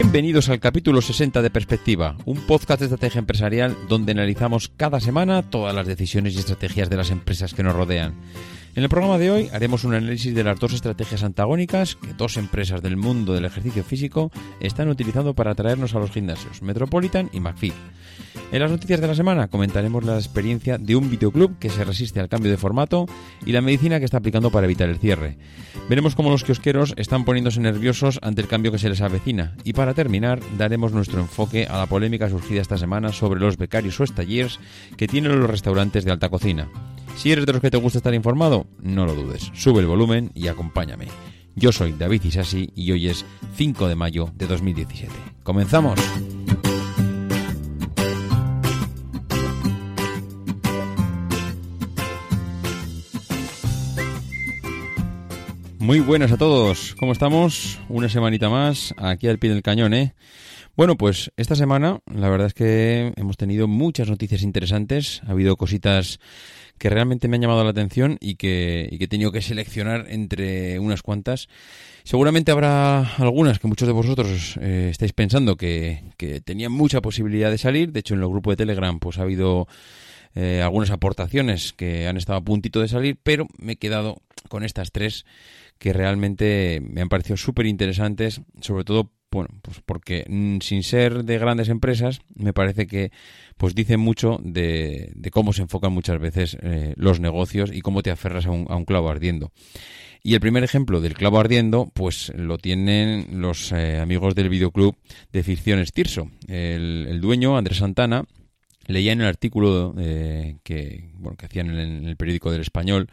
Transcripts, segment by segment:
Bienvenidos al capítulo 60 de Perspectiva, un podcast de estrategia empresarial donde analizamos cada semana todas las decisiones y estrategias de las empresas que nos rodean. En el programa de hoy haremos un análisis de las dos estrategias antagónicas que dos empresas del mundo del ejercicio físico están utilizando para atraernos a los gimnasios, Metropolitan y McFit. En las noticias de la semana comentaremos la experiencia de un videoclub que se resiste al cambio de formato y la medicina que está aplicando para evitar el cierre. Veremos cómo los kiosqueros están poniéndose nerviosos ante el cambio que se les avecina y para terminar daremos nuestro enfoque a la polémica surgida esta semana sobre los becarios o stalliers que tienen los restaurantes de alta cocina. Si eres de los que te gusta estar informado, no lo dudes, sube el volumen y acompáñame. Yo soy David Isasi y hoy es 5 de mayo de 2017. ¡Comenzamos! Muy buenas a todos, ¿cómo estamos? Una semanita más, aquí al pie del cañón, ¿eh? Bueno, pues esta semana la verdad es que hemos tenido muchas noticias interesantes, ha habido cositas que realmente me han llamado la atención y que, y que he tenido que seleccionar entre unas cuantas. Seguramente habrá algunas que muchos de vosotros eh, estáis pensando que, que tenían mucha posibilidad de salir, de hecho en el grupo de Telegram pues ha habido eh, algunas aportaciones que han estado a puntito de salir, pero me he quedado con estas tres que realmente me han parecido súper interesantes, sobre todo bueno, pues porque mm, sin ser de grandes empresas, me parece que pues dice mucho de, cómo se enfocan muchas veces eh, los negocios y cómo te aferras a un, a un clavo ardiendo. Y el primer ejemplo del clavo ardiendo, pues lo tienen los eh, amigos del videoclub de ficciones Tirso. El, el dueño, Andrés Santana, leía en el artículo eh, que, bueno, que hacían en el periódico del Español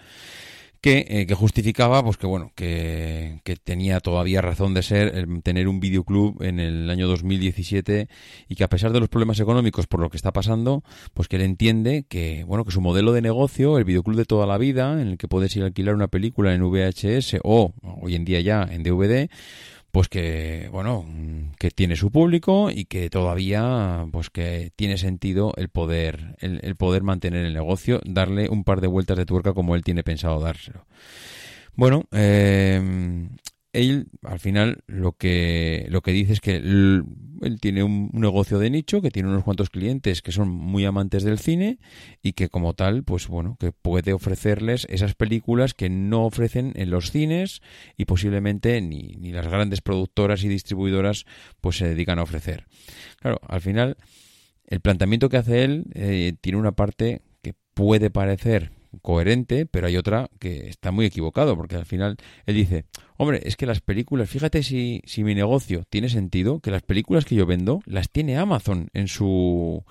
que, eh, que justificaba pues que bueno que, tenía todavía razón de ser tener un videoclub en el año 2017 y que a pesar de los problemas económicos por lo que está pasando pues que él entiende que bueno que su modelo de negocio el videoclub de toda la vida en el que puedes ir a alquilar una película en VHS o hoy en día ya en DVD pues que bueno que tiene su público y que todavía pues que tiene sentido el poder el, poder mantener el negocio darle un par de vueltas de tuerca como él tiene pensado dárselo. Bueno eh, él al final lo que lo que dice es que él, tiene un, un, negocio de nicho que tiene unos cuantos clientes que son muy amantes del cine y que como tal pues bueno que puede ofrecerles esas películas que no ofrecen en los cines y posiblemente ni, ni las grandes productoras y distribuidoras pues se dedican a ofrecer. Claro al final el planteamiento que hace él eh, tiene una parte que puede parecer coherente, pero hay otra que está muy equivocado, porque al final él dice, hombre, es que las películas, fíjate si, si mi negocio tiene sentido, que las películas que yo vendo las tiene Amazon en su,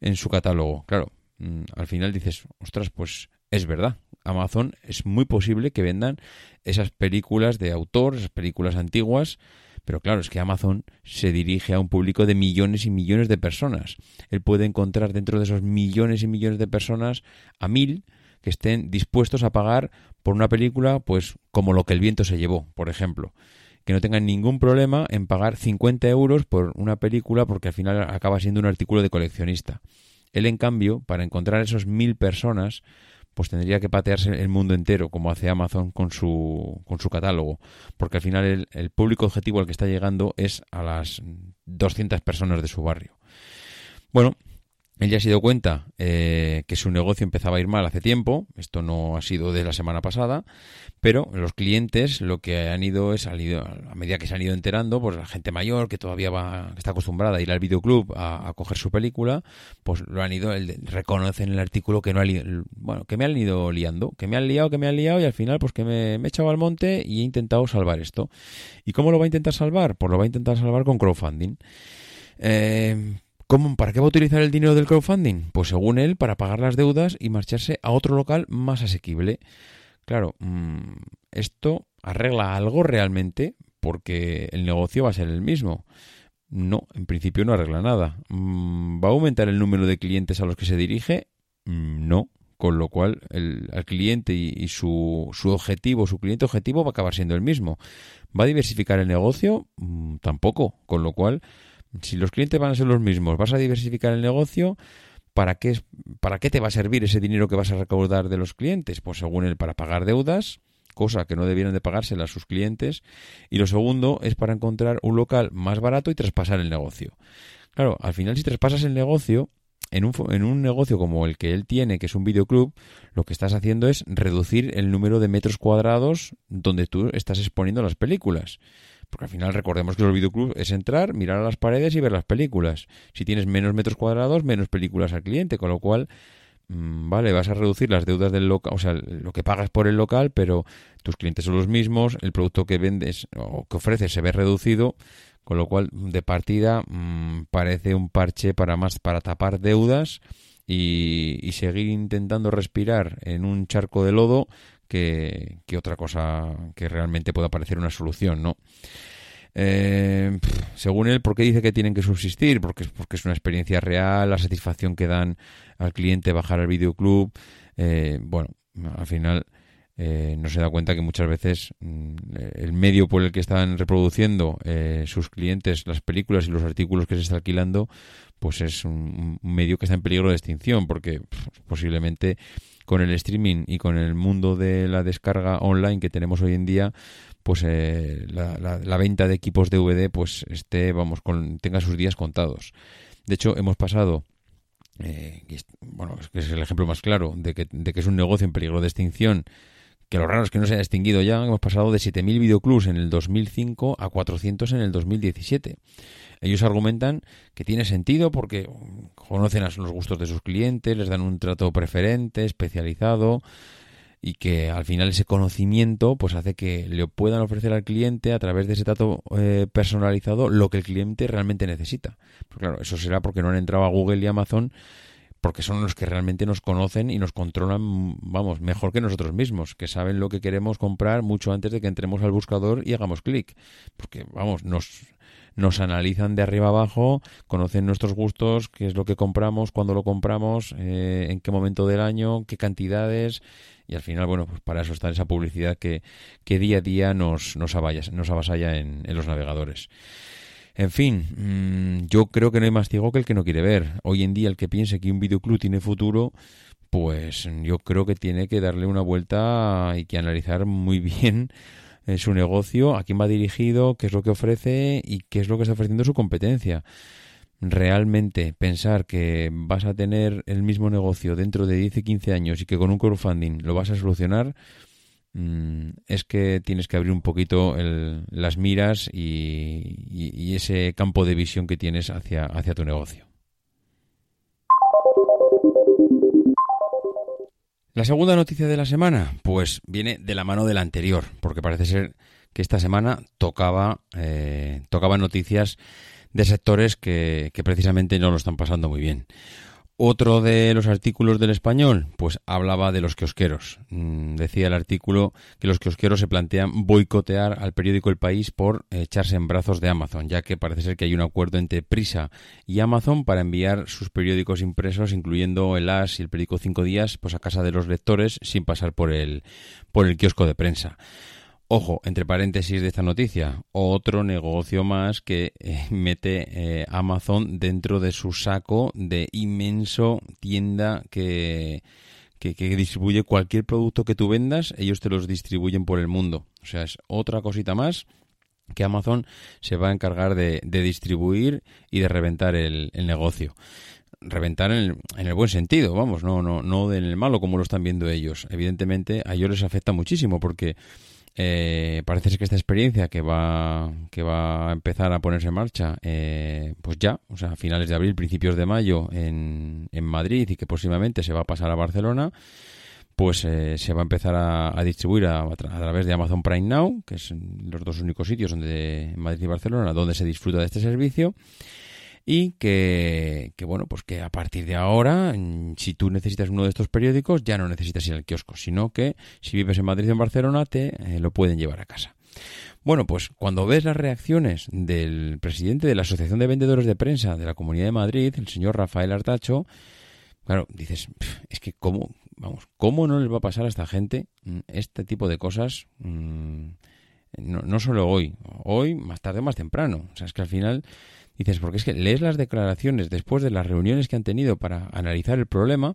en su catálogo. Claro, mm, al final dices, ostras, pues es verdad. Amazon es muy posible que vendan esas películas de autor, esas películas antiguas, pero claro, es que Amazon se dirige a un público de millones y millones de personas. Él puede encontrar dentro de esos millones y millones de personas a mil que estén dispuestos a pagar por una película, pues como lo que el viento se llevó, por ejemplo. Que no tengan ningún problema en pagar 50 euros por una película porque al final acaba siendo un artículo de coleccionista. Él, en cambio, para encontrar esos mil personas, pues tendría que patearse el mundo entero, como hace Amazon con su, con su catálogo, porque al final el, el público objetivo al que está llegando es a las 200 personas de su barrio. Bueno, él ya se dio cuenta eh, que su negocio empezaba a ir mal hace tiempo, esto no ha sido de la semana pasada, pero los clientes lo que han ido es, salido, a medida que se han ido enterando, pues la gente mayor que todavía va, que está acostumbrada a ir al videoclub a, coger su película, pues lo han ido, el, reconocen el artículo que no ha bueno, que me han ido liando, que me han liado, que me han liado y al final pues que me, me he echado al monte y he intentado salvar esto. ¿Y cómo lo va a intentar salvar? Pues lo va a intentar salvar con crowdfunding. Eh, ¿Cómo, ¿Para qué va a utilizar el dinero del crowdfunding? Pues según él, para pagar las deudas y marcharse a otro local más asequible. Claro, mm, esto arregla algo realmente porque el negocio va a ser el mismo. No, en principio no arregla nada. Mm, ¿Va a aumentar el número de clientes a los que se dirige? Mm, No, con lo cual el, cliente y, y su, su objetivo, su cliente objetivo va a acabar siendo el mismo. ¿Va a diversificar el negocio? Tampoco, con lo cual, si los clientes van a ser los mismos, vas a diversificar el negocio, ¿para qué, ¿para qué te va a servir ese dinero que vas a recaudar de los clientes? Pues según él, para pagar deudas, cosa que no debieran de pagársela a sus clientes, y lo segundo es para encontrar un local más barato y traspasar el negocio. Claro, al final si traspasas el negocio, en un, en un negocio como el que él tiene, que es un videoclub, lo que estás haciendo es reducir el número de metros cuadrados donde tú estás exponiendo las películas. Porque al final recordemos que los videoclubs es entrar, mirar a las paredes y ver las películas. Si tienes menos metros cuadrados, menos películas al cliente, con lo cual, mm, vale, vas a reducir las deudas del local, o sea, lo que pagas por el local, pero tus clientes son los mismos, el producto que vendes o que ofreces se ve reducido, con lo cual, de partida, mm, parece un parche para más, para tapar deudas y, y seguir intentando respirar en un charco de lodo que, otra cosa que realmente pueda parecer una solución, ¿no? Eh, según él, ¿por qué dice que tienen que subsistir? Porque, porque es una experiencia real, la satisfacción que dan al cliente bajar al videoclub. Eh, bueno, al final eh, no se da cuenta que muchas veces mm, el medio por el que están reproduciendo eh, sus clientes las películas y los artículos que se está alquilando, pues es un, medio que está en peligro de extinción, porque posiblemente con el streaming y con el mundo de la descarga online que tenemos hoy en día, pues eh, la, la- la venta de equipos DVD pues esté, vamos, con, tenga sus días contados. De hecho, hemos pasado, eh, bueno, es es el ejemplo más claro de que, de que es un negocio en peligro de extinción, lo raro es que no se haya extinguido ya, hemos pasado de 7.000 videoclubs en el 2005 a 400 en el 2017. Ellos argumentan que tiene sentido porque conocen los gustos de sus clientes, les dan un trato preferente, especializado, y que al final ese conocimiento pues hace que le puedan ofrecer al cliente a través de ese trato eh, personalizado lo que el cliente realmente necesita. Pues claro, eso será porque no han entrado a Google y Amazon porque son los que realmente nos conocen y nos controlan, vamos, mejor que nosotros mismos, que saben lo que queremos comprar mucho antes de que entremos al buscador y hagamos clic. Porque, vamos, nos, nos analizan de arriba abajo, conocen nuestros gustos, qué es lo que compramos, cuándo lo compramos, eh, en qué momento del año, qué cantidades, y al final, bueno, pues para eso está esa publicidad que, que día a día nos, nos, avalla- nos avasalla en, en los navegadores. En fin, mm, yo creo que no hay más ciego que el que no quiere ver. Hoy en día el que piense que un videoclub tiene futuro, pues yo creo que tiene que darle una vuelta y que analizar muy bien eh, su negocio, a quién va dirigido, qué es lo que ofrece y qué es lo que está ofreciendo su competencia. Realmente pensar que vas a tener el mismo negocio dentro de 10 y 15 años y que con un crowdfunding lo vas a solucionar, es que tienes que abrir un poquito el- las miras y, ese campo de visión que tienes hacia, hacia tu negocio. La segunda noticia de la semana, pues viene de la mano de la anterior, porque parece ser que esta semana tocaba, eh, tocaba noticias de sectores que, que precisamente no lo están pasando muy bien. Otro de los artículos del español, pues hablaba de los kiosqueros. Mm, decía el artículo que los kiosqueros se plantean boicotear al periódico El País por echarse en brazos de Amazon, ya que parece ser que hay un acuerdo entre Prisa y Amazon para enviar sus periódicos impresos, incluyendo el As y el periódico Cinco Días, pues a casa de los lectores sin pasar por el, por el kiosco de prensa. Ojo, entre paréntesis de esta noticia, otro negocio más que eh, mete eh, Amazon dentro de su saco de inmenso tienda que, que, distribuye cualquier producto que tú vendas, ellos te los distribuyen por el mundo. O sea, es otra cosita más que Amazon se va a encargar de, de distribuir y de reventar el, el negocio reventar en el, en el, buen sentido, vamos, no, no, no en el malo como lo están viendo ellos. Evidentemente a ellos les afecta muchísimo porque eh, parece ser que esta experiencia que va, que va a empezar a ponerse en marcha, eh, pues ya, o sea, a finales de abril, principios de mayo en, en Madrid y que próximamente se va a pasar a Barcelona, pues eh, se va a empezar a, distribuir a, través de Amazon Prime Now, que son los dos únicos sitios donde Madrid y Barcelona donde se disfruta de este servicio. Y que, que, bueno, pues que a partir de ahora, mm, si tú necesitas uno de estos periódicos, ya no necesitas ir al kiosco, sino que si vives en Madrid o en Barcelona, te eh, lo pueden llevar a casa. Bueno, pues cuando ves las reacciones del presidente de la Asociación de Vendedores de Prensa de la Comunidad de Madrid, el señor Rafael Artacho, claro, dices, "Pf, es que cómo, vamos, cómo no les va a pasar a esta gente mm, este tipo de cosas, mm, no, no solo hoy, hoy, más tarde o más temprano. O sea, es que al final dices, porque es que lees las declaraciones después de las reuniones que han tenido para analizar el problema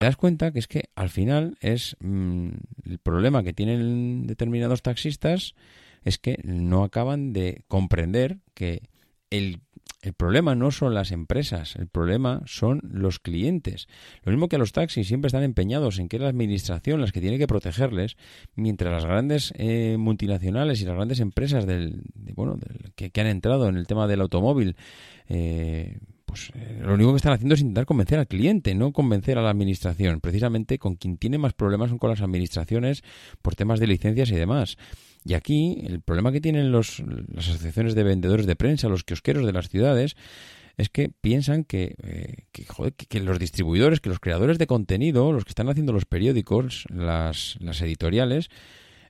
Te das cuenta que es que al final es mm, el problema que tienen determinados taxistas es que no acaban de comprender que el, el problema no son las empresas, el problema son los clientes. Lo mismo que los taxis siempre están empeñados en que es la administración las que tiene que protegerles, mientras las grandes eh, multinacionales y las grandes empresas del, de, bueno, del- que, que han entrado en el tema del automóvil eh, pues eh, lo único que están haciendo es intentar convencer al cliente, no convencer a la administración. Precisamente con quien tiene más problemas son con las administraciones por temas de licencias y demás. Y aquí el problema que tienen los, las asociaciones de vendedores de prensa, los kiosqueros de las ciudades, es que piensan que, eh, que, los distribuidores, que los creadores de contenido, los que están haciendo los periódicos, las, las editoriales,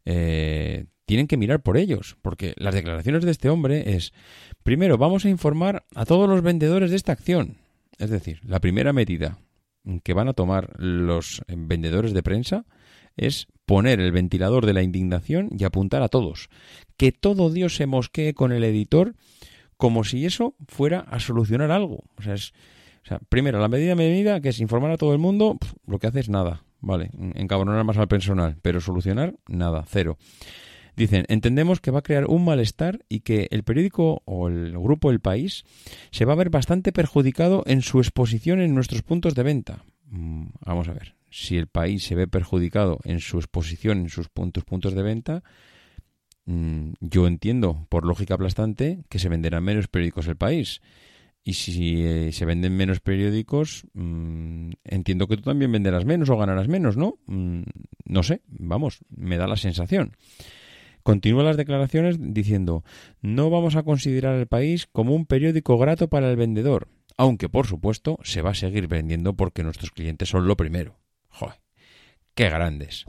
eh, tienen que mirar por ellos, porque las declaraciones de este hombre es, primero, vamos a informar a todos los vendedores de esta acción. Es decir, la primera medida que van a tomar los vendedores de prensa es poner el ventilador de la indignación y apuntar a todos. Que todo Dios se mosquee con el editor como si eso fuera a solucionar algo. O sea, es, primero, la medida medida, que es informar a todo el mundo, lo que hace es nada, ¿vale? Encabronar más al personal, pero solucionar, nada, cero. Dicen, entendemos que va a crear un malestar y que el periódico o el grupo El País se va a ver bastante perjudicado en su exposición en nuestros puntos de venta. Mm, Vamos a ver, si el país se ve perjudicado en su exposición en sus puntos, puntos de venta, mm, yo entiendo, por lógica aplastante, que se venderán menos periódicos el país. Y si eh, se venden menos periódicos, mm, entiendo que tú también venderás menos o ganarás menos, ¿no? No sé, vamos, me da la sensación. Continúa las declaraciones diciendo, no vamos a considerar el país como un periódico grato para el vendedor, aunque por supuesto se va a seguir vendiendo porque nuestros clientes son lo primero. Joder, qué grandes.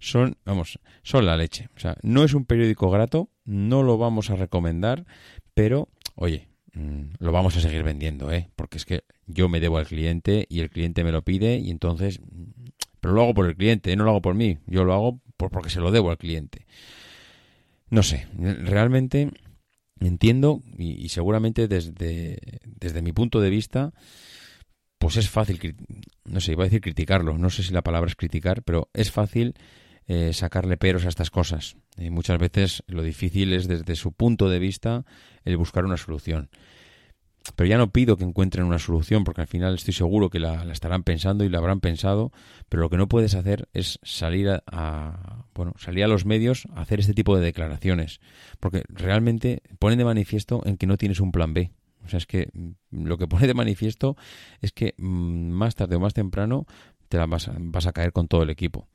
Son, vamos, son la leche. O sea, no es un periódico grato, no lo vamos a recomendar, pero, oye, mm, lo vamos a seguir vendiendo, ¿eh? Porque es que yo me debo al cliente y el cliente me lo pide y entonces... mm, Pero lo hago por el cliente, no lo hago por mí. Yo lo hago por, porque se lo debo al cliente. No sé, realmente entiendo y, seguramente desde, desde mi punto de vista, pues es fácil, no sé, iba a decir criticarlo, no sé si la palabra es criticar, pero es fácil eh, sacarle peros a estas cosas. Y muchas veces lo difícil es desde su punto de vista el buscar una solución. Pero ya no pido que encuentren una solución, porque al final estoy seguro que la, estarán pensando y la habrán pensado, pero lo que no puedes hacer es salir a, bueno, salir a los medios a hacer este tipo de declaraciones, porque realmente ponen de manifiesto en que no tienes un plan B. O sea, es que mm, lo que pone de manifiesto es que mm, más tarde o más temprano te vas a, vas a caer con todo el equipo.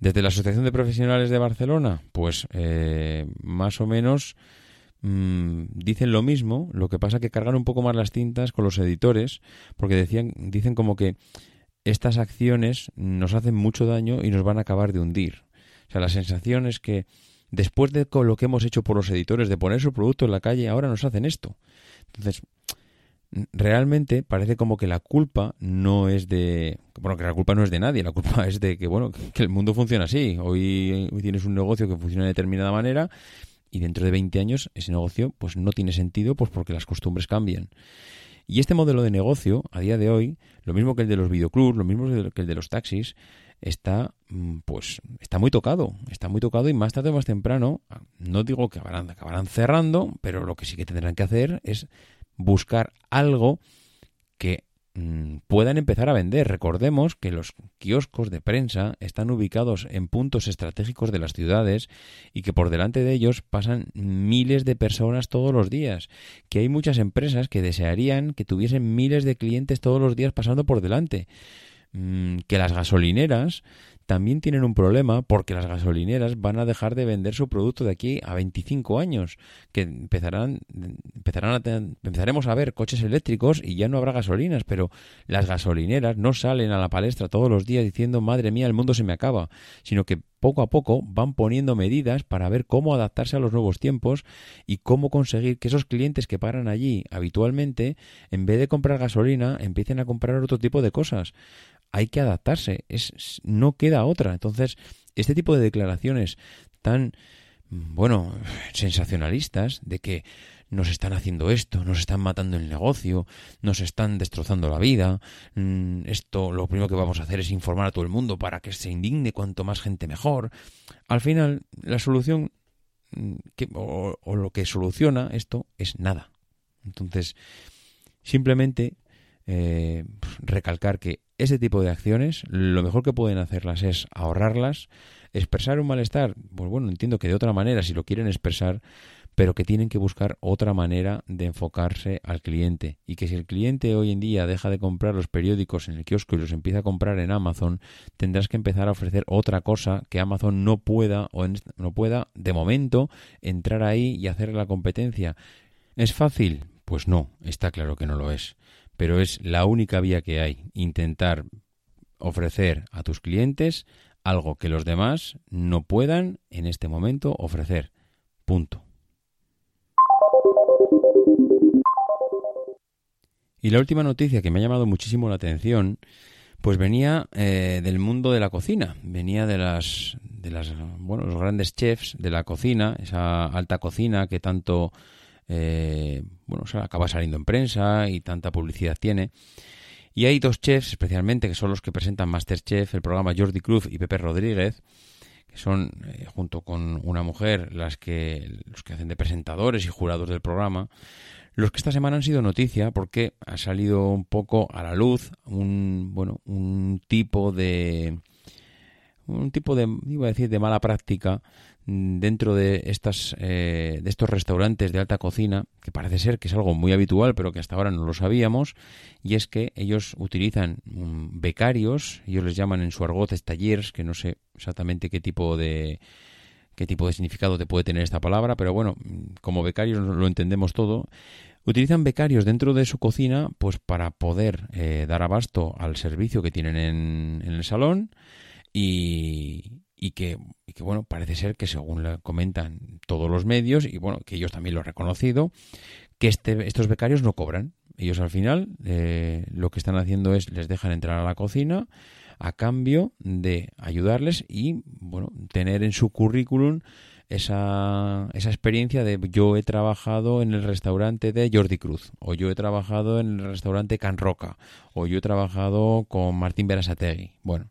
Desde la Asociación de Profesionales de Barcelona, pues eh, más o menos mm, dicen lo mismo, lo que pasa que cargan un poco más las tintas con los editores, porque decían, dicen como que estas acciones nos hacen mucho daño y nos van a acabar de hundir. O sea, la sensación es que después de lo que hemos hecho por los editores, de poner su producto en la calle, ahora nos hacen esto. Entonces, realmente parece como que la culpa no es de bueno que la culpa no es de nadie la culpa es de que bueno que el mundo funciona así hoy tienes un negocio que funciona de determinada manera y dentro de 20 años ese negocio pues no tiene sentido pues porque las costumbres cambian. Y este modelo de negocio a día de hoy lo mismo que el de los videoclubs lo mismo que el de los taxis está mm, pues está muy tocado está muy tocado y más tarde o más temprano no digo que acabarán, acabarán cerrando pero lo que sí que tendrán que hacer es buscar algo que puedan empezar a vender. Recordemos que los kioscos de prensa están ubicados en puntos estratégicos de las ciudades y que por delante de ellos pasan miles de personas todos los días. Que hay muchas empresas que desearían que tuviesen miles de clientes todos los días pasando por delante. Mm, Que las gasolineras también tienen un problema porque las gasolineras van a dejar de vender su producto de aquí a 25 años, que empezarán, empezarán a ten- empezaremos a ver coches eléctricos y ya no habrá gasolinas, pero las gasolineras no salen a la palestra todos los días diciendo madre mía el mundo se me acaba, sino que poco a poco van poniendo medidas para ver cómo adaptarse a los nuevos tiempos y cómo conseguir que esos clientes que paran allí habitualmente, en vez de comprar gasolina, empiecen a comprar otro tipo de cosas hay que adaptarse, es, no queda otra. Entonces, este tipo de declaraciones tan, mm, bueno, sensacionalistas de que nos están haciendo esto, nos están matando el negocio, nos están destrozando la vida, mm, esto lo primero que vamos a hacer es informar a todo el mundo para que se indigne cuanto más gente mejor. Al final, la solución mm, o, o lo que soluciona esto es nada. Entonces, simplemente eh, recalcar que ese tipo de acciones lo mejor que pueden hacerlas es ahorrarlas, expresar un malestar, pues bueno, entiendo que de otra manera si lo quieren expresar, pero que tienen que buscar otra manera de enfocarse al cliente y que si el cliente hoy en día deja de comprar los periódicos en el kiosco y los empieza a comprar en Amazon, tendrás que empezar a ofrecer otra cosa que Amazon no pueda o no pueda de momento entrar ahí y hacer la competencia. ¿Es fácil? Pues no, está claro que no lo es pero es la única vía que hay, intentar ofrecer a tus clientes algo que los demás no puedan en este momento ofrecer. Punto. Y la última noticia que me ha llamado muchísimo la atención, pues venía eh, del mundo de la cocina, venía de las, de los grandes chefs de la cocina, esa alta cocina que tanto eh, bueno, o acaba saliendo en prensa y tanta publicidad tiene. Y hay dos chefs, especialmente, que son los que presentan Masterchef, el programa Jordi Cruz y Pepe Rodríguez, que son, eh, junto con una mujer, las que, los que hacen de presentadores y jurados del programa, los que esta semana han sido noticia porque ha salido un poco a la luz un, bueno, un tipo de, un tipo de, iba a decir, de mala práctica dentro de estas eh, de estos restaurantes de alta cocina que parece ser que es algo muy habitual pero que hasta ahora no lo sabíamos y es que ellos utilizan mm, becarios ellos les llaman en su argot talleres que no sé exactamente qué tipo de qué tipo de significado te puede tener esta palabra pero bueno mm, como becarios lo entendemos todo utilizan becarios dentro de su cocina pues para poder eh, dar abasto al servicio que tienen en, en el salón y, y que, y que, bueno, parece ser que según comentan todos los medios, y bueno, que ellos también lo han reconocido, que este, estos becarios no cobran. Ellos al final eh, lo que están haciendo es les dejan entrar a la cocina a cambio de ayudarles y, bueno, tener en su currículum esa, esa experiencia de yo he trabajado en el restaurante de Jordi Cruz, o yo he trabajado en el restaurante Can Roca, o yo he trabajado con Martín Berasategui. Bueno,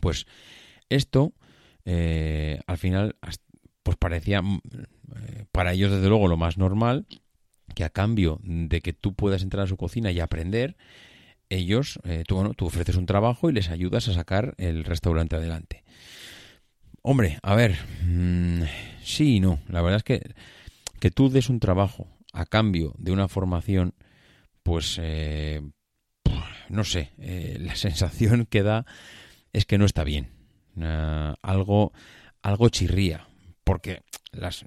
pues esto, eh, al final, pues parecía mm, eh, para ellos desde luego lo más normal que a cambio de que tú puedas entrar a su cocina y aprender, ellos, eh, tú, bueno, tú ofreces un trabajo y les ayudas a sacar el restaurante adelante. Hombre, a ver, mm, sí y no. La verdad es que que tú des un trabajo a cambio de una formación, pues eh, no sé, eh, la sensación que da es que no está bien. Ah, algo, algo chirría, porque las,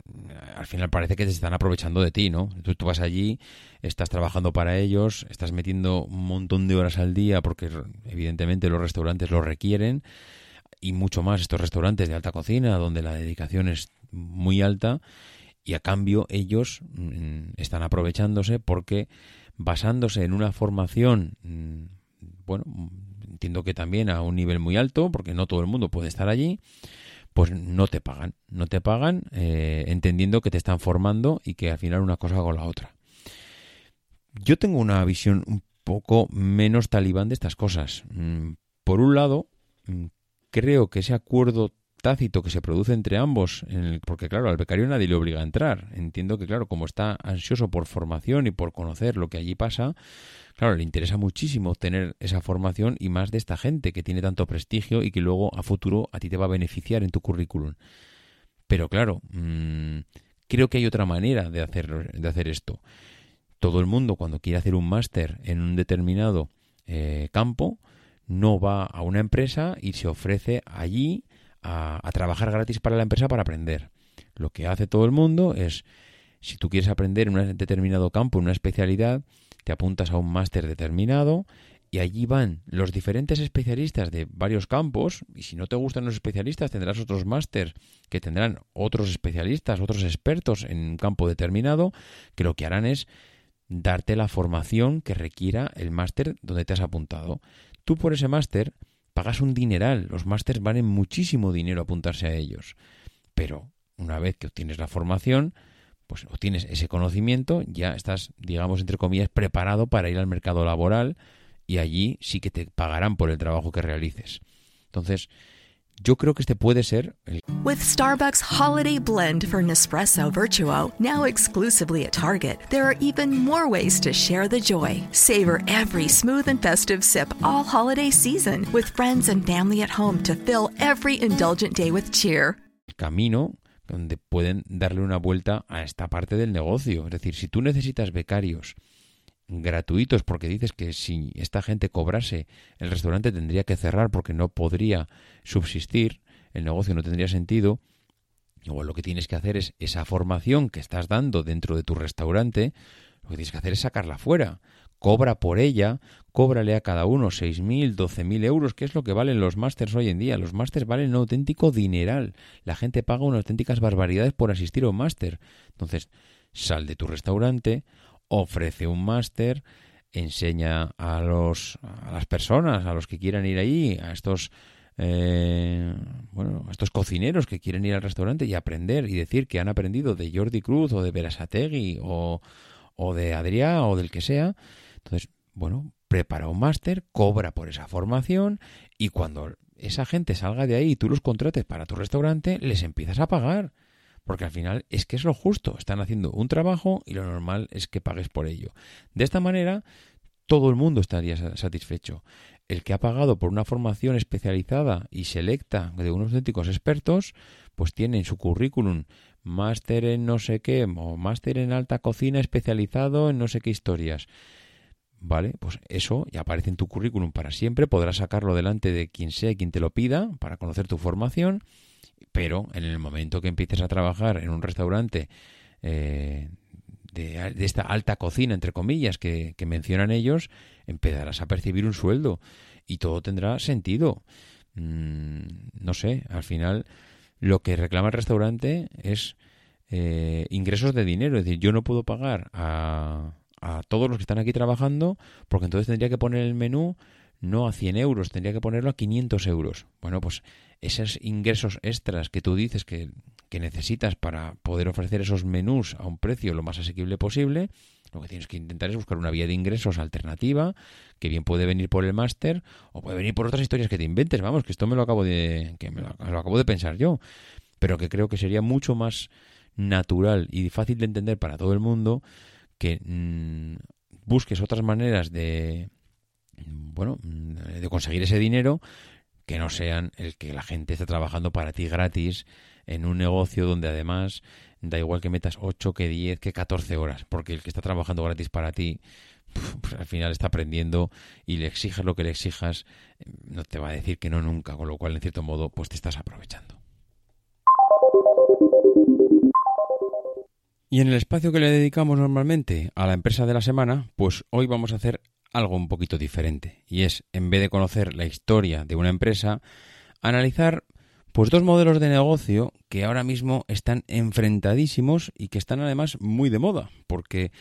al final parece que te están aprovechando de ti, ¿no? Tú, tú vas allí, estás trabajando para ellos, estás metiendo un montón de horas al día porque evidentemente los restaurantes lo requieren y mucho más estos restaurantes de alta cocina donde la dedicación es muy alta y a cambio ellos mm, están aprovechándose porque basándose en una formación mm, bueno entiendo que también a un nivel muy alto porque no todo el mundo puede estar allí pues no te pagan no te pagan eh, entendiendo que te están formando y que al final una cosa con la otra. Yo tengo una visión un poco menos talibán de estas cosas. Mm, por un lado mm, creo que ese acuerdo tácito que se produce entre ambos, en el- porque claro, al becario nadie le obliga a entrar. Entiendo que claro, como está ansioso por formación y por conocer lo que allí pasa, claro, le interesa muchísimo tener esa formación y más de esta gente que tiene tanto prestigio y que luego a futuro a ti te va a beneficiar en tu currículum. Pero claro, mm, creo que hay otra manera de hacer, de hacer esto. Todo el mundo cuando quiere hacer un máster en un determinado eh, campo, no va a una empresa y se ofrece allí a, trabajar gratis para la empresa para aprender. Lo que hace todo el mundo es, si tú quieres aprender en un determinado campo, en una especialidad, te apuntas a un máster determinado y allí van los diferentes especialistas de varios campos y si no te gustan los especialistas tendrás otros másters que tendrán otros especialistas, otros expertos en un campo determinado que lo que harán es darte la formación que requiera el máster donde te has apuntado. Tú por ese máster pagas un dineral, los másters valen muchísimo dinero apuntarse a ellos. Pero una vez que obtienes la formación, pues obtienes ese conocimiento, ya estás, digamos, entre comillas, preparado para ir al mercado laboral y allí sí que te pagarán por el trabajo que realices. Entonces, yo creo que este puede ser el With Starbucks Holiday Blend for Nespresso Virtuo, now exclusively at Target, there are even more ways to share the joy. Savor every smooth and festive sip all holiday season with friends and family at home to fill every indulgent day with cheer. camino donde pueden darle una vuelta a esta parte del negocio. Es decir, si tú necesitas becarios gratuitos porque dices que si esta gente cobrase el restaurante tendría que cerrar porque no podría subsistir, el negocio no tendría sentido, igual lo que tienes que hacer es esa formación que estás dando dentro de tu restaurante, lo que tienes que hacer es sacarla fuera. Cobra por ella, cóbrale a cada uno 6.000, 12.000 euros, que es lo que valen los másters hoy en día. Los másters valen un auténtico dineral. La gente paga unas auténticas barbaridades por asistir a un máster. Entonces, sal de tu restaurante, ofrece un máster, enseña a los a las personas, a los que quieran ir allí, a estos eh, bueno, a estos cocineros que quieren ir al restaurante y aprender y decir que han aprendido de Jordi Cruz o de Berasategui o, o de Adrià o del que sea. Entonces, bueno, prepara un máster, cobra por esa formación y cuando esa gente salga de ahí y tú los contrates para tu restaurante, les empiezas a pagar. Porque al final es que es lo justo. Están haciendo un trabajo y lo normal es que pagues por ello. De esta manera, todo el mundo estaría sa- satisfecho. El que ha pagado por una formación especializada y selecta de unos auténticos expertos, pues tiene en su currículum máster en no sé qué, o máster en alta cocina especializado en no sé qué historias. Vale, pues eso ya aparece en tu currículum para siempre, podrás sacarlo delante de quien sea quien te lo pida para conocer tu formación, pero en el momento que empieces a trabajar en un restaurante eh, de, esta alta cocina, entre comillas, que, que mencionan ellos, empezarás a percibir un sueldo y todo tendrá sentido. Mm, no sé, al final lo que reclama el restaurante es eh, ingresos de dinero. Es decir, yo no puedo pagar a, a todos los que están aquí trabajando porque entonces tendría que poner el menú no a 100 euros, tendría que ponerlo a 500 euros. Bueno, pues esos ingresos extras que tú dices que, que necesitas para poder ofrecer esos menús a un precio lo más asequible posible, lo que tienes que intentar es buscar una vía de ingresos alternativa, que bien puede venir por el máster o puede venir por otras historias que te inventes. Vamos, que esto me lo acabo de, que me lo, acabo de pensar yo, pero que creo que sería mucho más natural y fácil de entender para todo el mundo que mm, busques otras maneras de bueno de conseguir ese dinero que no sean el que la gente esté trabajando para ti gratis en un negocio donde además da igual que metas 8, que 10, que 14 horas, porque el que está trabajando gratis para ti, pues al final está aprendiendo y le exijas lo que le exijas, no te va a decir que no nunca, con lo cual en cierto modo pues te estás aprovechando. Y en el espacio que le dedicamos normalmente a la empresa de la semana, pues hoy vamos a hacer algo un poquito diferente. Y es, en vez de conocer la historia de una empresa, analizar pues dos modelos de negocio que ahora mismo están enfrentadísimos y que están además muy de moda. Porque,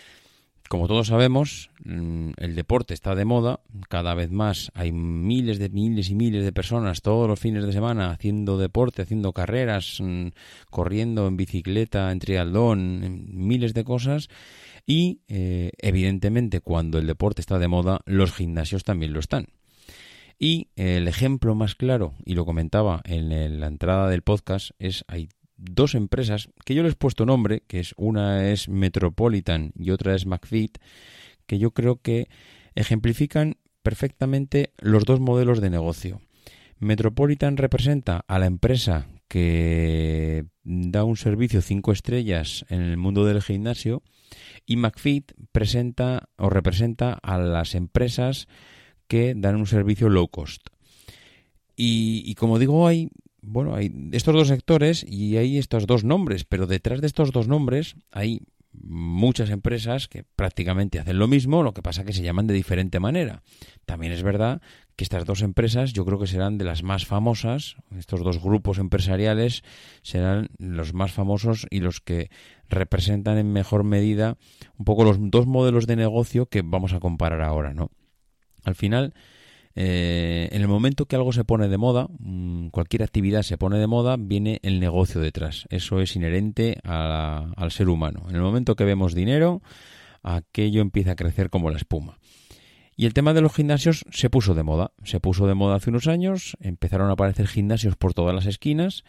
como todos sabemos, mm, el deporte está de moda. Cada vez más hay miles de miles y miles de personas todos los fines de semana haciendo deporte, haciendo carreras, mm, corriendo en bicicleta, en triatlón, miles de cosas. Y, eh, evidentemente, cuando el deporte está de moda, los gimnasios también lo están. Y el ejemplo más claro, y lo comentaba en la entrada del podcast, es hay dos empresas que yo les he puesto nombre, que es una es Metropolitan y otra es McFit, que yo creo que ejemplifican perfectamente los dos modelos de negocio. Metropolitan representa a la empresa que da un servicio cinco estrellas en el mundo del gimnasio y McFit presenta o representa a las empresas que dan un servicio low cost. Y, y como digo, hay bueno, hay estos dos sectores y hay estos dos nombres, pero detrás de estos dos nombres hay muchas empresas que prácticamente hacen lo mismo, lo que pasa que se llaman de diferente manera. También es verdad que estas dos empresas yo creo que serán de las más famosas, estos dos grupos empresariales serán los más famosos y los que representan en mejor medida un poco los dos modelos de negocio que vamos a comparar ahora, ¿no? Al final, eh, en el momento que algo se pone de moda, mm, cualquier actividad se pone de moda, viene el negocio detrás. Eso es inherente al ser humano. En el momento que vemos dinero, aquello empieza a crecer como la espuma. Y el tema de los gimnasios se puso de moda. Se puso de moda hace unos años, empezaron a aparecer gimnasios por todas las esquinas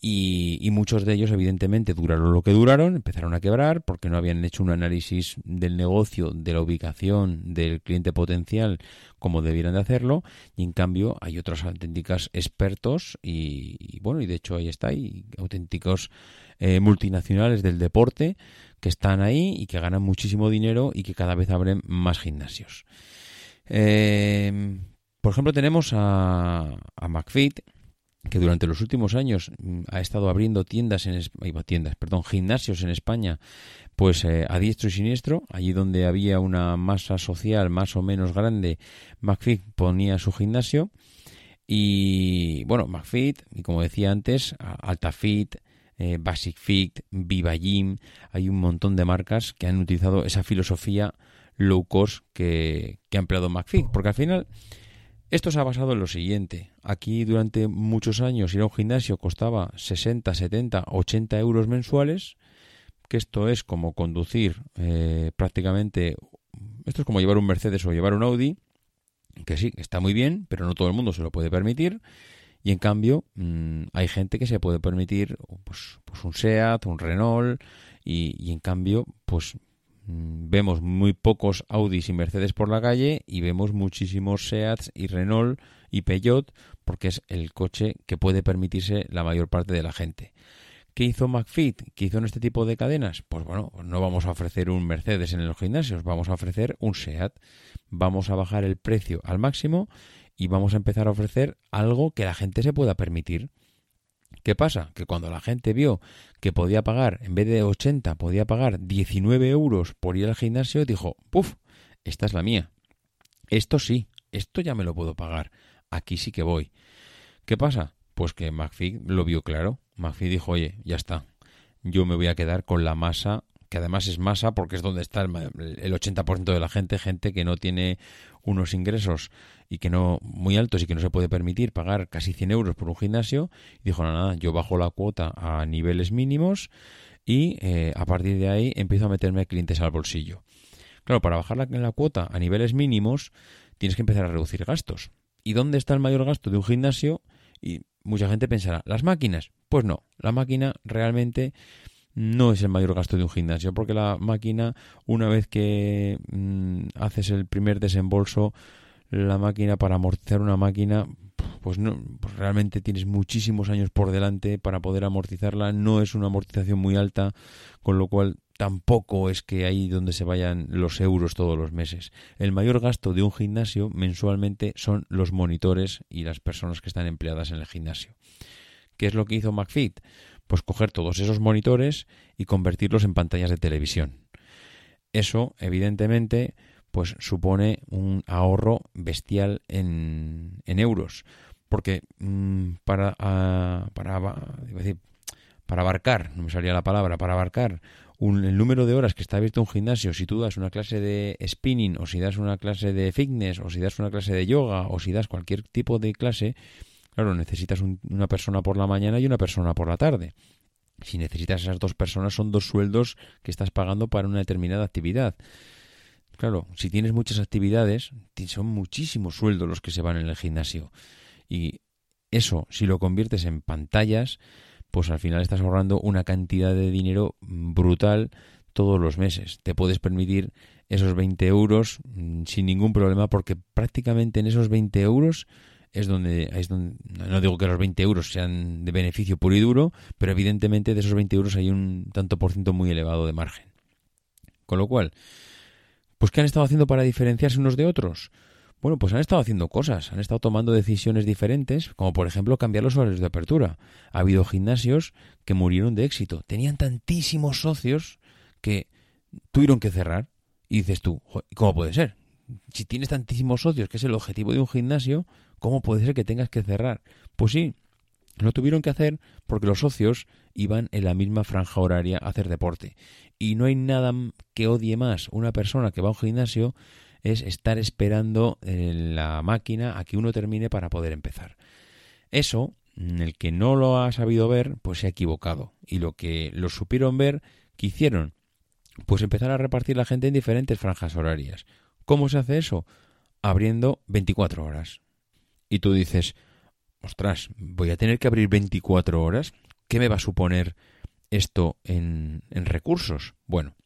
y, y muchos de ellos evidentemente duraron lo que duraron, empezaron a quebrar porque no habían hecho un análisis del negocio, de la ubicación, del cliente potencial como debieran de hacerlo y en cambio hay otros auténticos expertos y, y bueno, y de hecho ahí está, hay auténticos eh, multinacionales del deporte que están ahí y que ganan muchísimo dinero y que cada vez abren más gimnasios. Eh, por ejemplo, tenemos a, a McFit, que durante los últimos años mm, ha estado abriendo tiendas en tiendas, perdón, gimnasios en España, pues eh, a diestro y siniestro, allí donde había una masa social más o menos grande, McFit ponía su gimnasio. Y bueno, McFit y como decía antes, AltaFit, eh, Basic Fit, Viva Gym, hay un montón de marcas que han utilizado esa filosofía low cost que, que ha empleado McFit, porque al final esto se ha basado en lo siguiente. Aquí durante muchos años ir a un gimnasio costaba 60, 70, 80 euros mensuales, que esto es como conducir eh, prácticamente, esto es como llevar un Mercedes o llevar un Audi, que sí, está muy bien, pero no todo el mundo se lo puede permitir. Y en cambio, mm, hay gente que se puede permitir pues, pues un SEAT, un Renault, y, y en cambio, pues vemos muy pocos Audis y Mercedes por la calle y vemos muchísimos Seats y Renault y Peugeot porque es el coche que puede permitirse la mayor parte de la gente. ¿Qué hizo McFit? ¿Qué hizo en este tipo de cadenas? Pues bueno, no vamos a ofrecer un Mercedes en los gimnasios, vamos a ofrecer un SEAT. Vamos a bajar el precio al máximo y vamos a empezar a ofrecer algo que la gente se pueda permitir. ¿Qué pasa? Que cuando la gente vio que podía pagar, en vez de 80, podía pagar 19 euros por ir al gimnasio, dijo, ¡puf! Esta es la mía. Esto sí, esto ya me lo puedo pagar. Aquí sí que voy. ¿Qué pasa? Pues que McPhee lo vio claro. McPhee dijo, oye, ya está. Yo me voy a quedar con la masa, que además es masa porque es donde está el, el 80% de la gente, gente que no tiene unos ingresos y que no muy altos y que no se puede permitir pagar casi 100 euros por un gimnasio. Y dijo, no, nada, yo bajo la cuota a niveles mínimos y eh, a partir de ahí empiezo a meterme clientes al bolsillo. Claro, para bajar la, la cuota a niveles mínimos tienes que empezar a reducir gastos. ¿Y dónde está el mayor gasto de un gimnasio? Y mucha gente pensará, ¿las máquinas? Pues no, la máquina realmente no es el mayor gasto de un gimnasio, porque la máquina, una vez que mm, haces el primer desembolso, la máquina, para amortizar una máquina, pues no, pues realmente tienes muchísimos años por delante para poder amortizarla, no es una amortización muy alta, con lo cual tampoco es que ahí donde se vayan los euros todos los meses. El mayor gasto de un gimnasio mensualmente son los monitores y las personas que están empleadas en el gimnasio. ¿Qué es lo que hizo McFit? Pues coger todos esos monitores y convertirlos en pantallas de televisión. Eso, evidentemente, pues supone un ahorro bestial en, en euros. Porque mm, para, ah, para, decir, para abarcar, no me salía la palabra, para abarcar un, el número de horas que está abierto un gimnasio, si tú das una clase de spinning o si das una clase de fitness o si das una clase de yoga o si das cualquier tipo de clase, claro, necesitas un- una persona por la mañana y una persona por la tarde. Si necesitas esas dos personas son dos sueldos que estás pagando para una determinada actividad. Claro, si tienes muchas actividades, ti- son muchísimos sueldos los que se van en el gimnasio. Y eso, si lo conviertes en pantallas, pues al final estás ahorrando una cantidad de dinero brutal todos los meses. Te puedes permitir esos 20 euros mm, sin ningún problema porque prácticamente en esos 20 euros es donde, es donde, no digo que los 20 euros sean de beneficio puro y duro, pero evidentemente de esos 20 euros hay un tanto por ciento muy elevado de margen. Con lo cual, pues ¿qué han estado haciendo para diferenciarse unos de otros? Bueno, pues han estado haciendo cosas, han estado tomando decisiones diferentes, como por ejemplo cambiar los horarios de apertura. Ha habido gimnasios que murieron de éxito, tenían tantísimos socios que tuvieron que cerrar. Y dices tú, "Jo, ¿y ¿cómo puede ser? Si tienes tantísimos socios, que es el objetivo de un gimnasio, ¿cómo puede ser que tengas que cerrar? Pues sí, lo tuvieron que hacer porque los socios iban en la misma franja horaria a hacer deporte. Y no hay nada que odie más una persona que va a un gimnasio es estar esperando en la máquina a que uno termine para poder empezar. Eso, el que no lo ha sabido ver, pues se ha equivocado. Y lo que lo supieron ver, ¿qué hicieron? Pues empezar a repartir la gente en diferentes franjas horarias. ¿Cómo se hace eso? Abriendo 24 horas. Y tú dices, ostras, voy a tener que abrir 24 horas. ¿Qué me va a suponer esto en, en recursos? Bueno,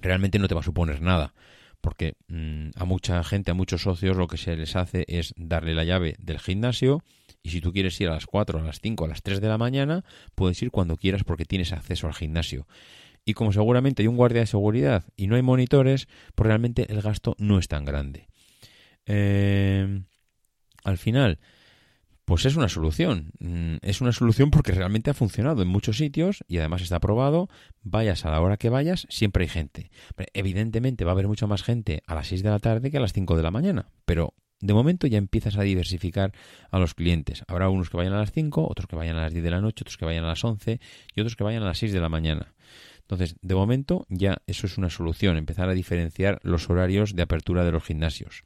realmente no te va a suponer nada, porque mm, a mucha gente, a muchos socios, lo que se les hace es darle la llave del gimnasio y si tú quieres ir a las 4, a las 5, a las 3 de la mañana, puedes ir cuando quieras porque tienes acceso al gimnasio. Y como seguramente hay un guardia de seguridad y no hay monitores, pues realmente el gasto no es tan grande. Eh, al final, pues es una solución. Mm, Es una solución porque realmente ha funcionado en muchos sitios y además está probado. Vayas a la hora que vayas, siempre hay gente. Evidentemente va a haber mucha más gente a las 6 de la tarde que a las 5 de la mañana, pero de momento ya empiezas a diversificar a los clientes. Habrá unos que vayan a las 5, otros que vayan a las 10 de la noche, otros que vayan a las 11 y otros que vayan a las 6 de la mañana. Entonces, de momento ya eso es una solución, empezar a diferenciar los horarios de apertura de los gimnasios.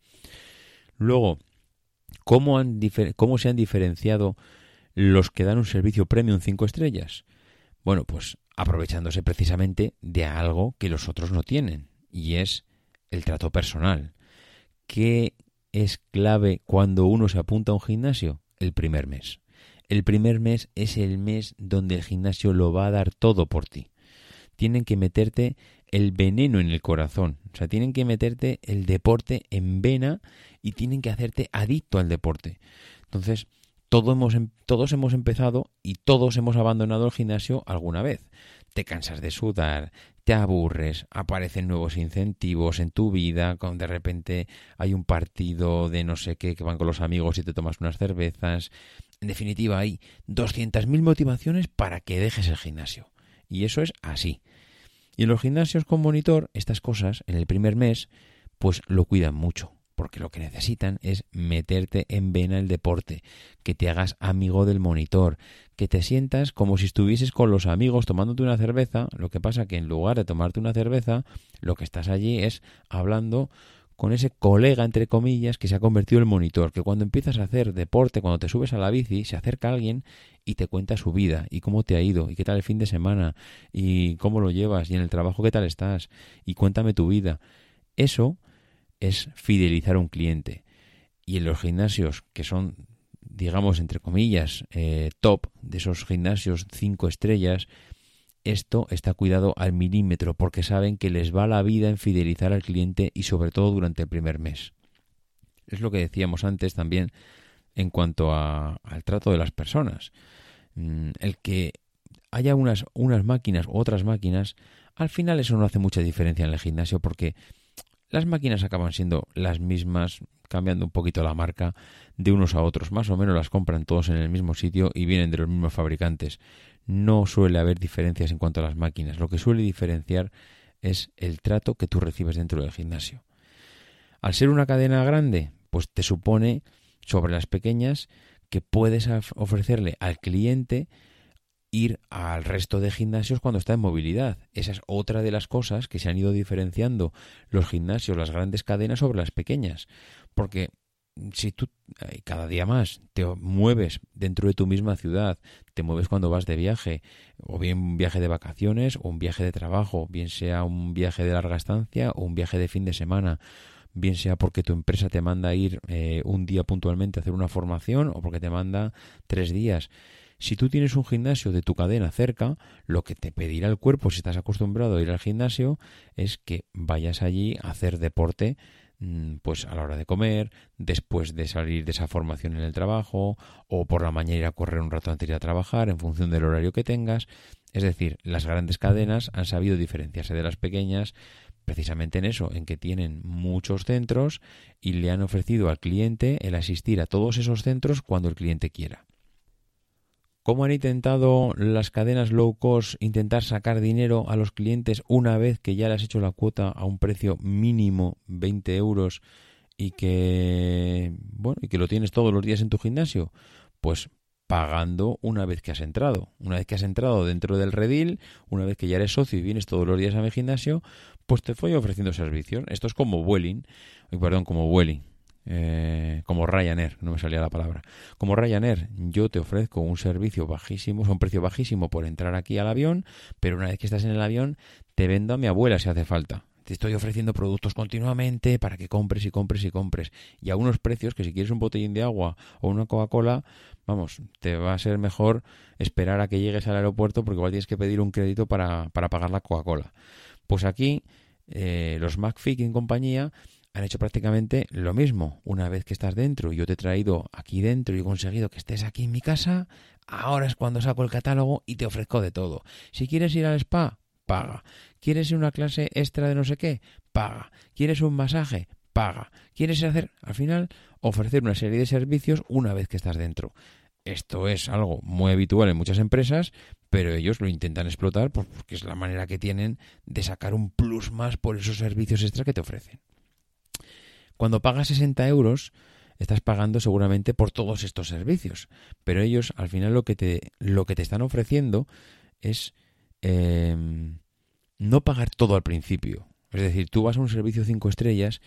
Luego, ¿cómo, se han diferenciado los que dan un servicio premium 5 estrellas? Bueno, pues aprovechándose precisamente de algo que los otros no tienen, y es el trato personal. ¿Qué es clave cuando uno se apunta a un gimnasio? El primer mes. El primer mes es el mes donde el gimnasio lo va a dar todo por ti. Tienen que meterte el veneno en el corazón. O sea, tienen que meterte el deporte en vena y tienen que hacerte adicto al deporte. Entonces, todo hemos, em- todos hemos empezado y todos hemos abandonado el gimnasio alguna vez. Te cansas de sudar, te aburres, aparecen nuevos incentivos en tu vida, con de repente hay un partido de no sé qué que van con los amigos y te tomas unas cervezas. En definitiva, hay 200.000 motivaciones para que dejes el gimnasio. Y eso es así. Y en los gimnasios con monitor, estas cosas, en el primer mes, pues lo cuidan mucho, porque lo que necesitan es meterte en vena el deporte, que te hagas amigo del monitor, que te sientas como si estuvieses con los amigos tomándote una cerveza, lo que pasa que en lugar de tomarte una cerveza, lo que estás allí es hablando con ese colega, entre comillas, que se ha convertido en monitor, que cuando empiezas a hacer deporte, cuando te subes a la bici, se acerca alguien y te cuenta su vida y cómo te ha ido y qué tal el fin de semana y cómo lo llevas y en el trabajo qué tal estás y cuéntame tu vida. Eso es fidelizar a un cliente. Y en los gimnasios que son, digamos, entre comillas, eh, top, de esos gimnasios cinco estrellas, esto está cuidado al milímetro porque saben que les va la vida en fidelizar al cliente y sobre todo durante el primer mes. Es lo que decíamos antes también en cuanto al trato de las personas. Mm, El que haya unas, unas máquinas u otras máquinas, al final eso no hace mucha diferencia en el gimnasio porque las máquinas acaban siendo las mismas, cambiando un poquito la marca de unos a otros. Más o menos las compran todos en el mismo sitio y vienen de los mismos fabricantes. No suele haber diferencias en cuanto a las máquinas. Lo que suele diferenciar es el trato que tú recibes dentro del gimnasio. Al ser una cadena grande, pues te supone sobre las pequeñas que puedes of- ofrecerle al cliente ir al resto de gimnasios cuando está en movilidad. Esa es otra de las cosas que se han ido diferenciando los gimnasios, las grandes cadenas sobre las pequeñas. Porque si tú eh, cada día más te mueves dentro de tu misma ciudad, te mueves cuando vas de viaje, o bien un viaje de vacaciones o un viaje de trabajo, bien sea un viaje de larga estancia o un viaje de fin de semana, bien sea porque tu empresa te manda a ir eh, un día puntualmente a hacer una formación o porque te manda tres días. Si tú tienes un gimnasio de tu cadena cerca, lo que te pedirá el cuerpo, si estás acostumbrado a ir al gimnasio, es que vayas allí a hacer deporte pues a la hora de comer, después de salir de esa formación en el trabajo, o por la mañana ir a correr un rato antes de ir a trabajar, en función del horario que tengas. Es decir, las grandes cadenas han sabido diferenciarse de las pequeñas precisamente en eso, en que tienen muchos centros y le han ofrecido al cliente el asistir a todos esos centros cuando el cliente quiera. ¿Cómo han intentado las cadenas low cost intentar sacar dinero a los clientes una vez que ya le has hecho la cuota a un precio mínimo 20 euros y que bueno y que lo tienes todos los días en tu gimnasio? Pues pagando una vez que has entrado. Una vez que has entrado dentro del redil, una vez que ya eres socio y vienes todos los días a mi gimnasio, pues te voy ofreciendo servicios. Esto es como Vueling, perdón, como Vueling, eh, como Ryanair, no me salía la palabra. Como Ryanair, yo te ofrezco un servicio bajísimo, un precio bajísimo por entrar aquí al avión, pero una vez que estás en el avión, te vendo a mi abuela si hace falta. Te estoy ofreciendo productos continuamente para que compres y compres y compres. Y a unos precios que si quieres un botellín de agua o una Coca-Cola, vamos, te va a ser mejor esperar a que llegues al aeropuerto porque igual tienes que pedir un crédito para, para pagar la Coca-Cola. Pues aquí eh, los McFick en compañía han hecho prácticamente lo mismo. Una vez que estás dentro yo te he traído aquí dentro y he conseguido que estés aquí en mi casa, ahora es cuando saco el catálogo y te ofrezco de todo. Si quieres ir al spa, paga. ¿Quieres ir a una clase extra de no sé qué? Paga. ¿Quieres un masaje? Paga. ¿Quieres hacer, al final, ofrecer una serie de servicios una vez que estás dentro? Esto es algo muy habitual en muchas empresas, pero ellos lo intentan explotar pues, porque es la manera que tienen de sacar un plus más por esos servicios extra que te ofrecen. Cuando pagas 60 euros, estás pagando seguramente por todos estos servicios, pero ellos al final lo que te, lo que te están ofreciendo es em, no pagar todo al principio. Es decir, tú vas a un servicio 5 estrellas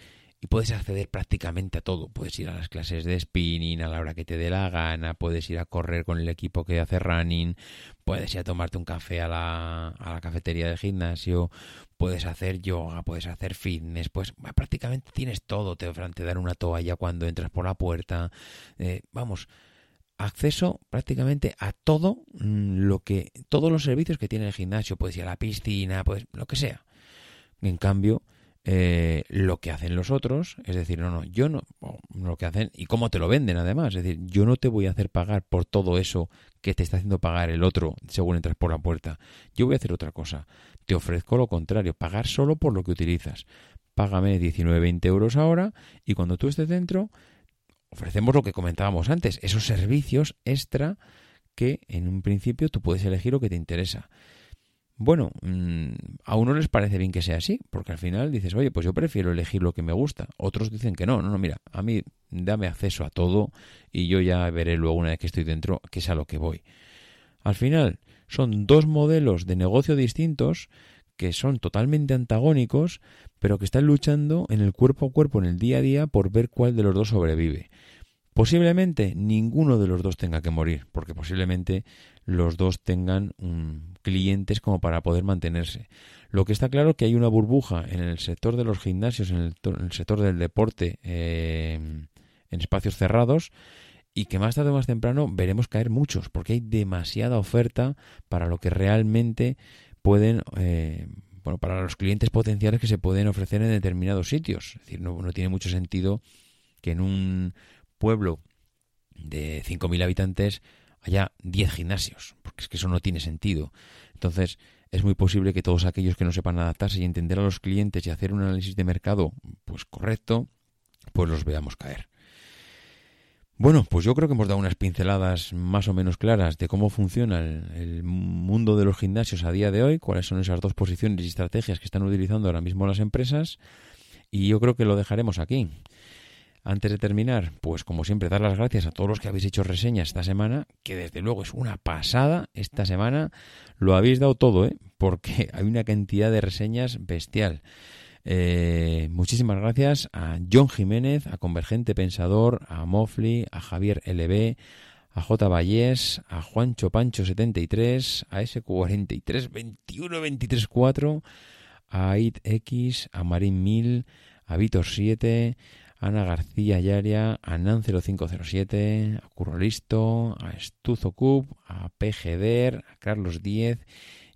y puedes acceder prácticamente a todo. Puedes ir a las clases de spinning a la hora que te dé la gana, puedes ir a correr con el equipo que hace running, puedes ir a tomarte un café a la, a la cafetería del gimnasio, puedes hacer yoga, puedes hacer fitness, pues prácticamente tienes todo. Te, te dan una toalla cuando entras por la puerta. Eh, vamos, acceso prácticamente a todo mm, lo que, todos los servicios que tiene el gimnasio. Puedes ir a la piscina, pues lo que sea. En cambio, eh, lo que hacen los otros, es decir, no, no, yo no, lo que hacen y cómo te lo venden además, es decir, yo no te voy a hacer pagar por todo eso que te está haciendo pagar el otro según entras por la puerta, yo voy a hacer otra cosa, te ofrezco lo contrario, pagar solo por lo que utilizas, págame 19, 20 euros ahora y cuando tú estés dentro, ofrecemos lo que comentábamos antes, esos servicios extra que en un principio tú puedes elegir lo que te interesa. Bueno, mm, a uno les parece bien que sea así, porque al final dices, oye, pues yo prefiero elegir lo que me gusta. Otros dicen que no, no, no, mira, a mí dame acceso a todo y yo ya veré luego una vez que estoy dentro que es a lo que voy. Al final, son dos modelos de negocio distintos que son totalmente antagónicos, pero que están luchando en el cuerpo a cuerpo, en el día a día, por ver cuál de los dos sobrevive. Posiblemente ninguno de los dos tenga que morir, porque posiblemente los dos tengan clientes como para poder mantenerse. Lo que está claro es que hay una burbuja en el sector de los gimnasios, en el, sector del deporte, eh, en espacios cerrados, y que más tarde o más temprano veremos caer muchos, porque hay demasiada oferta para lo que realmente pueden, eh, bueno, para los clientes potenciales que se pueden ofrecer en determinados sitios. Es decir, no, tiene mucho sentido que en un pueblo de 5.000 habitantes haya 10 gimnasios, es que eso no tiene sentido. Entonces, es muy posible que todos aquellos que no sepan adaptarse y entender a los clientes y hacer un análisis de mercado pues correcto, pues los veamos caer. Bueno, pues yo creo que hemos dado unas pinceladas más o menos claras de cómo funciona el, el, mundo de los gimnasios a día de hoy, cuáles son esas dos posiciones y estrategias que están utilizando ahora mismo las empresas, y yo creo que lo dejaremos aquí. Antes de terminar, pues como siempre, dar las gracias a todos los que habéis hecho reseñas esta semana, que desde luego es una pasada. Esta semana lo habéis dado todo, ¿eh? porque hay una cantidad de reseñas bestial. Eh, muchísimas gracias a John Jiménez, a Convergente Pensador, a Mofli, a Javier LB, a J. Vallés, a Juancho Pancho 73, a S43 21 23 4, a ItX, a Marín Mil, a Vitor 7, a Ana García Yaria, a Nan 0507, a Curro Listo, a Estuzo Cub, a PGDer, a Carlos 10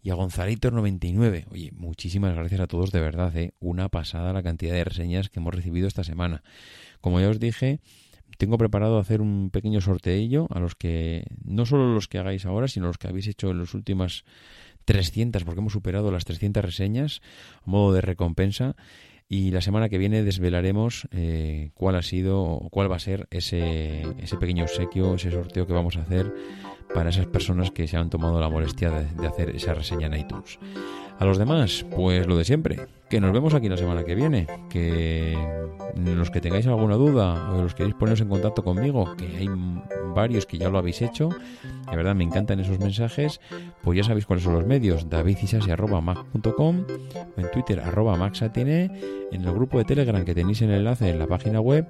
y a Gonzalito 99. Oye, muchísimas gracias a todos de verdad, ¿eh? una pasada la cantidad de reseñas que hemos recibido esta semana. Como ya os dije, tengo preparado hacer un pequeño sorteillo a los que, no solo los que hagáis ahora, sino los que habéis hecho en las últimas 300, porque hemos superado las 300 reseñas, a modo de recompensa. Y la semana que viene desvelaremos eh, cuál ha sido o cuál va a ser ese, ese pequeño obsequio, ese sorteo que vamos a hacer para esas personas que se han tomado la molestia de, de hacer esa reseña en iTunes. A los demás, pues lo de siempre, que nos vemos aquí la semana que viene, que los que tengáis alguna duda o los queréis poneros en contacto conmigo, que hay varios que ya lo habéis hecho, de verdad me encantan esos mensajes, pues ya sabéis cuáles son los medios, davidisasi.mac.com, en Twitter arroba maxatine, en el grupo de Telegram que tenéis el enlace en la página web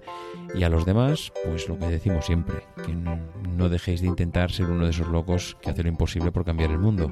y a los demás, pues lo que decimos siempre, que no dejéis de intentar ser uno de esos locos que hace lo imposible por cambiar el mundo.